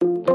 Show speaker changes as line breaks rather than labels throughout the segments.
Parlons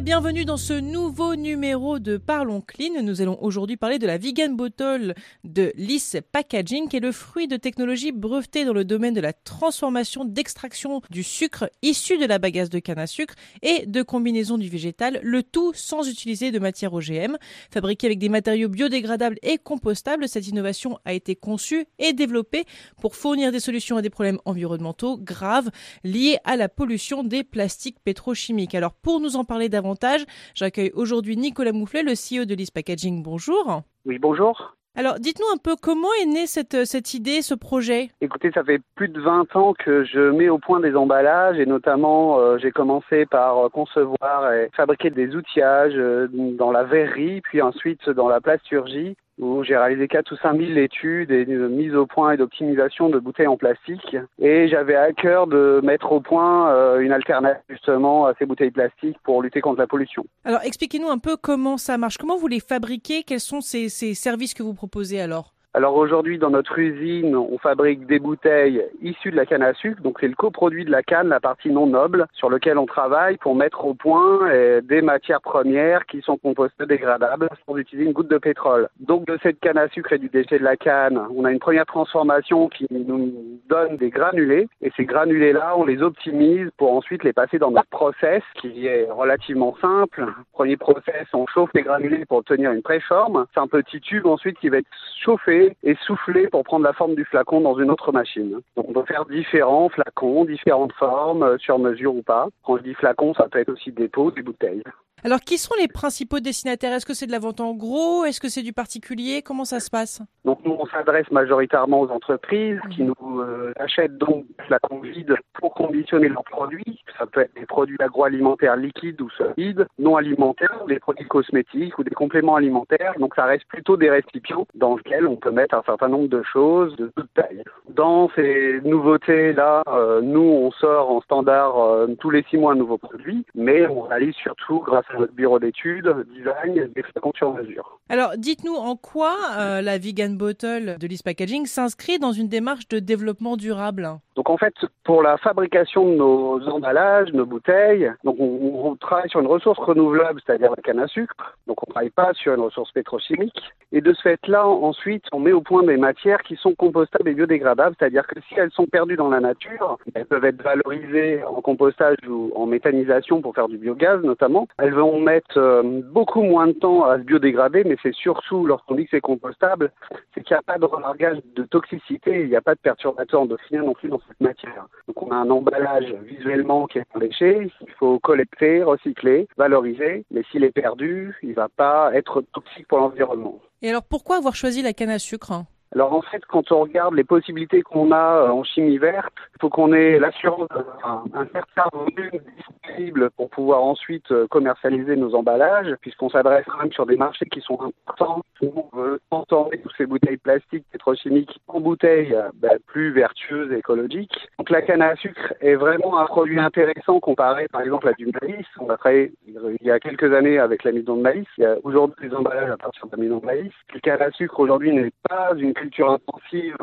bienvenue dans ce nouveau numéro de Parlons Clean. Nous allons aujourd'hui parler de la vegan bottle de Lys Packaging, qui est le fruit de technologies brevetées dans le domaine de la transformation d'extraction du sucre issu de la bagasse de canne à sucre et de combinaison du végétal, le tout sans utiliser de matière OGM. Fabriquée avec des matériaux biodégradables et compostables, cette innovation a été conçue et développée pour fournir des solutions à des problèmes environnementaux graves liés à la pollution des plastiques pétrochimiques. Alors pour nous en parler davantage, j'accueille aujourd'hui Nicolas Moufflet, le CEO de Lys Packaging. Bonjour.
Oui, bonjour.
Alors, dites-nous un peu comment est née cette, cette idée, ce projet
Écoutez, ça fait plus de 20 ans que je mets au point des emballages et notamment euh, j'ai commencé par concevoir et fabriquer des outillages euh, dans la verrerie, puis ensuite dans la plasturgie j'ai réalisé 4 ou 5 000 études et de mise au point et d'optimisation de bouteilles en plastique. Et j'avais à cœur de mettre au point euh, une alternative justement à ces bouteilles plastiques pour lutter contre la pollution.
Alors expliquez-nous un peu comment ça marche, comment vous les fabriquez, quels sont ces services que vous proposez alors?
Alors aujourd'hui, dans notre usine, on fabrique des bouteilles issues de la canne à sucre. Donc c'est le coproduit de la canne, la partie non noble, sur lequel on travaille pour mettre au point eh, des matières premières qui sont compostées dégradables sans utiliser une goutte de pétrole. Donc de cette canne à sucre et du déchet de la canne, on a une première transformation qui nous donne des granulés. Et ces granulés-là, on les optimise pour ensuite les passer dans notre process qui est relativement simple. Premier process, on chauffe les granulés pour obtenir une préforme. C'est un petit tube ensuite qui va être chauffé et souffler pour prendre la forme du flacon dans une autre machine. Donc on peut faire différents flacons, différentes formes, euh, sur mesure ou pas. Quand je dis flacon, ça peut être aussi des pots, des bouteilles.
Alors, qui sont les principaux destinataires? Est-ce que c'est de la vente en gros? Est-ce que c'est du particulier? Comment ça se passe?
Donc, nous, on s'adresse majoritairement aux entreprises qui nous euh, achètent donc la vide pour conditionner leurs produits. Ça peut être des produits agroalimentaires liquides ou solides, non alimentaires, des produits cosmétiques ou des compléments alimentaires. Donc, ça reste plutôt des récipients dans lesquels on peut mettre un certain nombre de choses de toute taille. Dans ces nouveautés-là, euh, nous, on sort en standard euh, tous les six mois un nouveau produit, mais on réalise surtout grâce notre bureau d'études, design, des flacons sur mesure.
Alors, dites-nous en quoi euh, la Vegan Bottle de Lys Packaging s'inscrit dans une démarche de développement durable?
Donc, en fait, pour la fabrication de nos emballages, nos bouteilles, donc on, on travaille sur une ressource renouvelable, c'est-à-dire la canne à sucre. Donc, on ne travaille pas sur une ressource pétrochimique. Et de ce fait-là, ensuite, on met au point des matières qui sont compostables et biodégradables, c'est-à-dire que si elles sont perdues dans la nature, elles peuvent être valorisées en compostage ou en méthanisation pour faire du biogaz notamment. Elles vont mettre euh, beaucoup moins de temps à se biodégrader, mais c'est surtout, lorsqu'on dit que c'est compostable, c'est qu'il n'y a pas de relargage de toxicité, il n'y a pas de perturbateur endocrinien non plus dans cette matière. Donc on a un emballage visuellement qui est léché, il faut collecter, recycler, valoriser, mais s'il est perdu, il ne va pas être toxique pour l'environnement.
Et alors pourquoi avoir choisi la canne à sucre
alors en fait, quand on regarde les possibilités qu'on a euh, en chimie verte, il faut qu'on ait l'assurance d'un certain volume disponible pour pouvoir ensuite euh, commercialiser nos emballages, puisqu'on s'adresse quand même sur des marchés qui sont importants. On veut transformer toutes ces bouteilles plastiques pétrochimiques en bouteilles euh, ben, plus vertueuses et écologiques. Donc la canne à sucre est vraiment un produit intéressant comparé par exemple à du maïs. On a travaillé il y a quelques années avec l'amidon de maïs. Il y a aujourd'hui des emballages à partir d'amidon de maïs. La canne à sucre aujourd'hui n'est pas une culture intensive,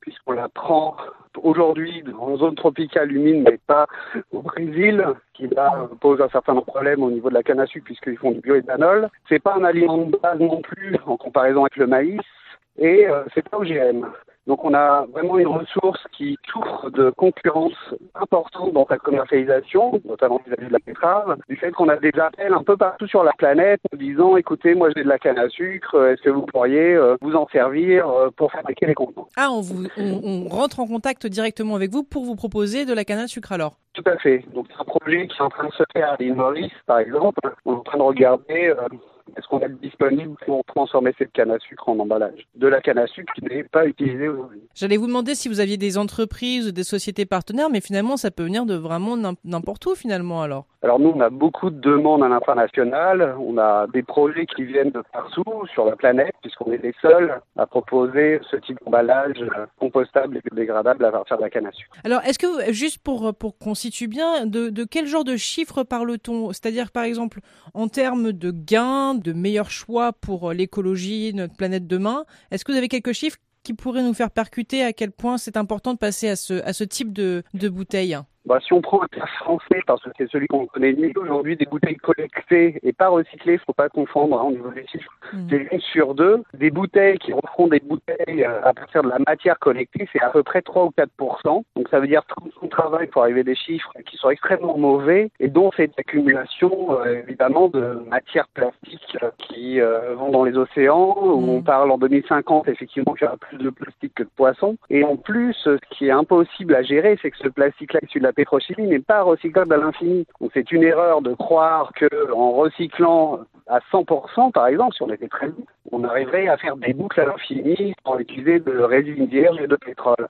puisqu'on la prend aujourd'hui en zone tropicale humide, mais pas au Brésil, qui là pose un certain problèmes au niveau de la canne à sucre, puisqu'ils font du bioéthanol. C'est pas un aliment de base non plus en comparaison avec le maïs, et euh, c'est pas OGM. Donc on a vraiment une ressource qui souffre de concurrence importante dans sa commercialisation, notamment vis-à-vis de la betterave, du fait qu'on a des appels un peu partout sur la planète disant écoutez, moi j'ai de la canne à sucre, est-ce que vous pourriez euh, vous en servir euh, pour fabriquer les contenants?
Ah, on, vous, on, rentre en contact directement avec vous pour vous proposer de la canne à sucre alors?
Tout à fait. Donc c'est un projet qui est en train de se faire à l'île Maurice, par exemple. On est en train de regarder euh, est-ce qu'on est disponible pour transformer cette canne à sucre en emballage De la canne à sucre qui n'est pas utilisée aujourd'hui.
J'allais vous demander si vous aviez des entreprises ou des sociétés partenaires, mais finalement, ça peut venir de vraiment n'importe où finalement alors.
Alors nous, on a beaucoup de demandes à l'international. On a des projets qui viennent de partout sur la planète, puisqu'on est les seuls à proposer ce type d'emballage compostable et biodégradable à partir de la canne à sucre.
Alors, est-ce que, juste pour, pour qu'on situe bien, de, de quel genre de chiffres parle-t-on? C'est-à-dire, par exemple, en termes de gains, de meilleurs choix pour l'écologie, notre planète demain, est-ce que vous avez quelques chiffres qui pourraient nous faire percuter à quel point c'est important de passer à ce, à ce type de, de bouteille?
Bah, si on prend un cas français, parce que c'est celui qu'on connaît mieux aujourd'hui, des bouteilles collectées et pas recyclées, faut pas confondre hein, au niveau des chiffres, mm. c'est une sur deux. Des bouteilles qui refont des bouteilles euh, à partir de la matière collectée, c'est à peu près 3 ou 4 Donc ça veut dire tout son travail pour arriver à des chiffres qui sont extrêmement mauvais et dont cette accumulation euh, évidemment de matières plastiques euh, qui vont dans les océans, où mm. on parle en 2050 effectivement qu'il y aura plus de plastique que de poissons. Et en plus, ce qui est impossible à gérer, c'est que ce plastique-là issu de la pétrochimie n'est pas recyclable à l'infini. C'est une erreur de croire que en recyclant à 100%, par exemple, si on était on arriverait à faire des boucles à l'infini sans utiliser de résine vierge et de pétrole.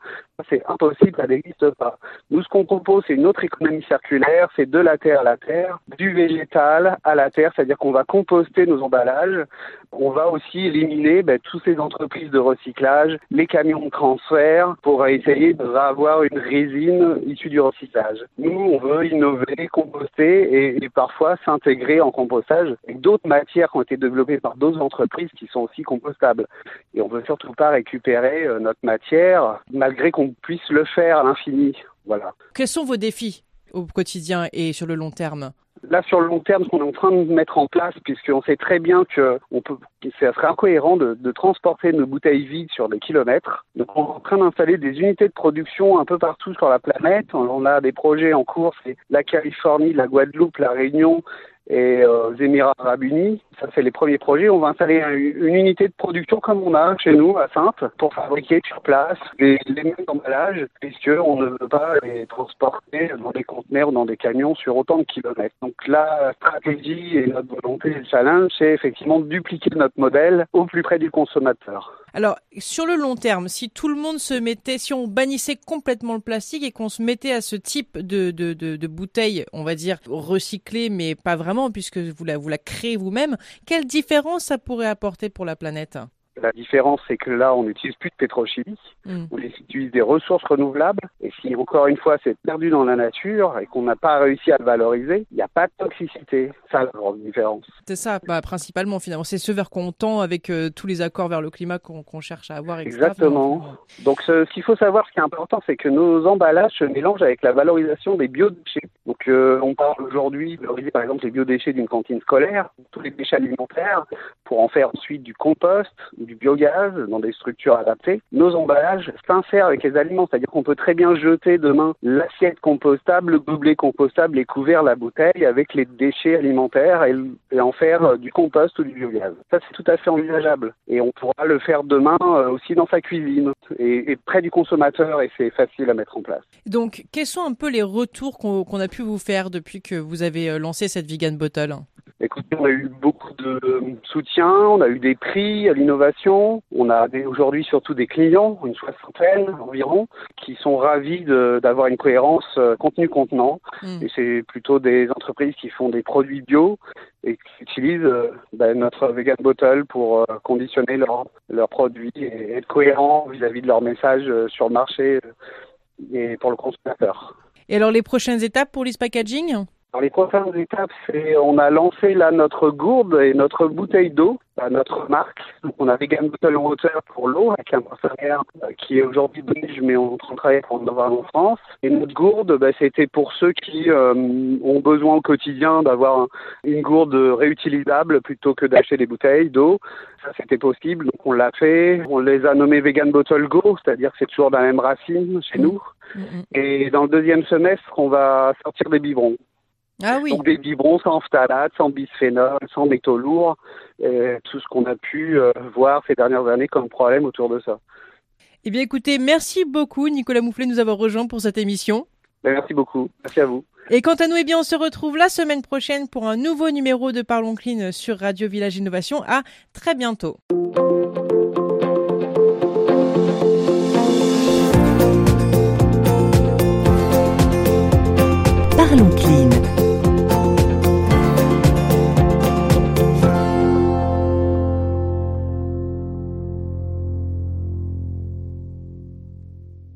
C'est impossible, ça n'existe pas. Nous, ce qu'on propose, c'est une autre économie circulaire, c'est de la terre à la terre, du végétal à la terre, c'est-à-dire qu'on va composter nos emballages, on va aussi éliminer ben, toutes ces entreprises de recyclage, les camions de transfert, pour essayer d'avoir une résine issue du recyclage. Nous, on veut innover, composter et, et parfois s'intégrer en compostage avec d'autres matières qui ont été développées par d'autres entreprises qui sont aussi compostables. Et on veut surtout pas récupérer euh, notre matière, malgré qu'on puisse le faire à l'infini. Voilà.
Quels sont vos défis au quotidien et sur le long terme?
Là, sur le long terme, ce qu'on est en train de mettre en place, puisqu'on sait très bien que on peut, ça serait incohérent de, de, transporter nos bouteilles vides sur des kilomètres. Donc, on est en train d'installer des unités de production un peu partout sur la planète. On a des projets en cours, c'est la Californie, la Guadeloupe, la Réunion et aux euh, Émirats Arabes Unis. Ça fait les premiers projets. On va installer une unité de production comme on a chez nous à Sainte pour fabriquer sur place les, mêmes emballages puisqu'on ne veut pas les transporter dans des conteneurs ou dans des camions sur autant de kilomètres. Donc la stratégie et notre volonté le challenge, c'est effectivement de dupliquer notre modèle au plus près du consommateur.
Alors, sur le long terme, si tout le monde se mettait, si on bannissait complètement le plastique et qu'on se mettait à ce type de, de, de, bouteilles, on va dire recyclées, mais pas vraiment, puisque vous la, vous la créez vous-même, quelle différence ça pourrait apporter pour la planète?
La différence, c'est que là, on n'utilise plus de pétrochimie, mm. on utilise des ressources renouvelables. Et si, encore une fois, c'est perdu dans la nature et qu'on n'a pas réussi à le valoriser, il n'y a pas de toxicité. Ça, la grande différence.
C'est ça, bah, principalement, finalement. C'est ce vers quoi on tend avec euh, tous les accords vers le climat qu'on cherche à avoir.
Exactement. Donc, ce, qu'il faut savoir, ce qui est important, c'est que nos emballages se mélangent avec la valorisation des biodéchets. Donc, euh, on parle aujourd'hui de valoriser, par exemple, les biodéchets d'une cantine scolaire, tous les déchets alimentaires, pour en faire ensuite du compost, du biogaz dans des structures adaptées, nos emballages s'insèrent avec les aliments. C'est-à-dire qu'on peut très bien jeter demain l'assiette compostable, le gobelet compostable, les couverts, la bouteille avec les déchets alimentaires et, en faire euh, du compost ou du biogaz. Ça, c'est tout à fait envisageable. Et on pourra le faire demain euh, aussi dans sa cuisine et, près du consommateur et c'est facile à mettre en place.
Donc, quels sont un peu les retours qu'on a pu vous faire depuis que vous avez euh, lancé cette vegan bottle?
Écoutez, on a eu beaucoup de soutien, on a eu des prix à l'innovation, on a aujourd'hui surtout des clients, une soixantaine environ, qui sont ravis d'avoir une cohérence euh, contenu-contenant. Hmm. Et c'est plutôt des entreprises qui font des produits bio et qui utilisent euh, ben, notre vegan bottle pour euh, conditionner leurs produits et être cohérents vis-à-vis de leur message sur le marché et pour le consommateur.
Et alors les prochaines étapes pour l'IS
Les prochaines étapes, c'est on a lancé là notre gourde et notre bouteille d'eau, notre marque. Donc on a Vegan Bottle Water pour l'eau avec un partenaire euh, qui est aujourd'hui belge, mais on travaille pour en avoir en France. Et notre gourde, bah, c'était pour ceux qui euh, ont besoin au quotidien d'avoir une gourde réutilisable plutôt que d'acheter des bouteilles d'eau. Ça, c'était possible, donc on l'a fait. On les a nommés Vegan Bottle Go, c'est-à-dire que c'est toujours dans la même racine chez nous. Mm-hmm. Et dans le deuxième semestre, on va sortir des biberons.
Ah oui.
Donc des biberons sans phtalate, sans bisphénol, sans métaux lourds, et tout ce qu'on a pu euh, voir ces dernières années comme problème autour de ça.
Eh bien écoutez, merci beaucoup Nicolas Moufflet de nous avoir rejoints pour cette émission.
Ben, merci beaucoup, merci à vous.
Et quant à nous, eh bien, on se retrouve la semaine prochaine pour un nouveau numéro de Parlons Clean sur Radio Village Innovation. À très bientôt.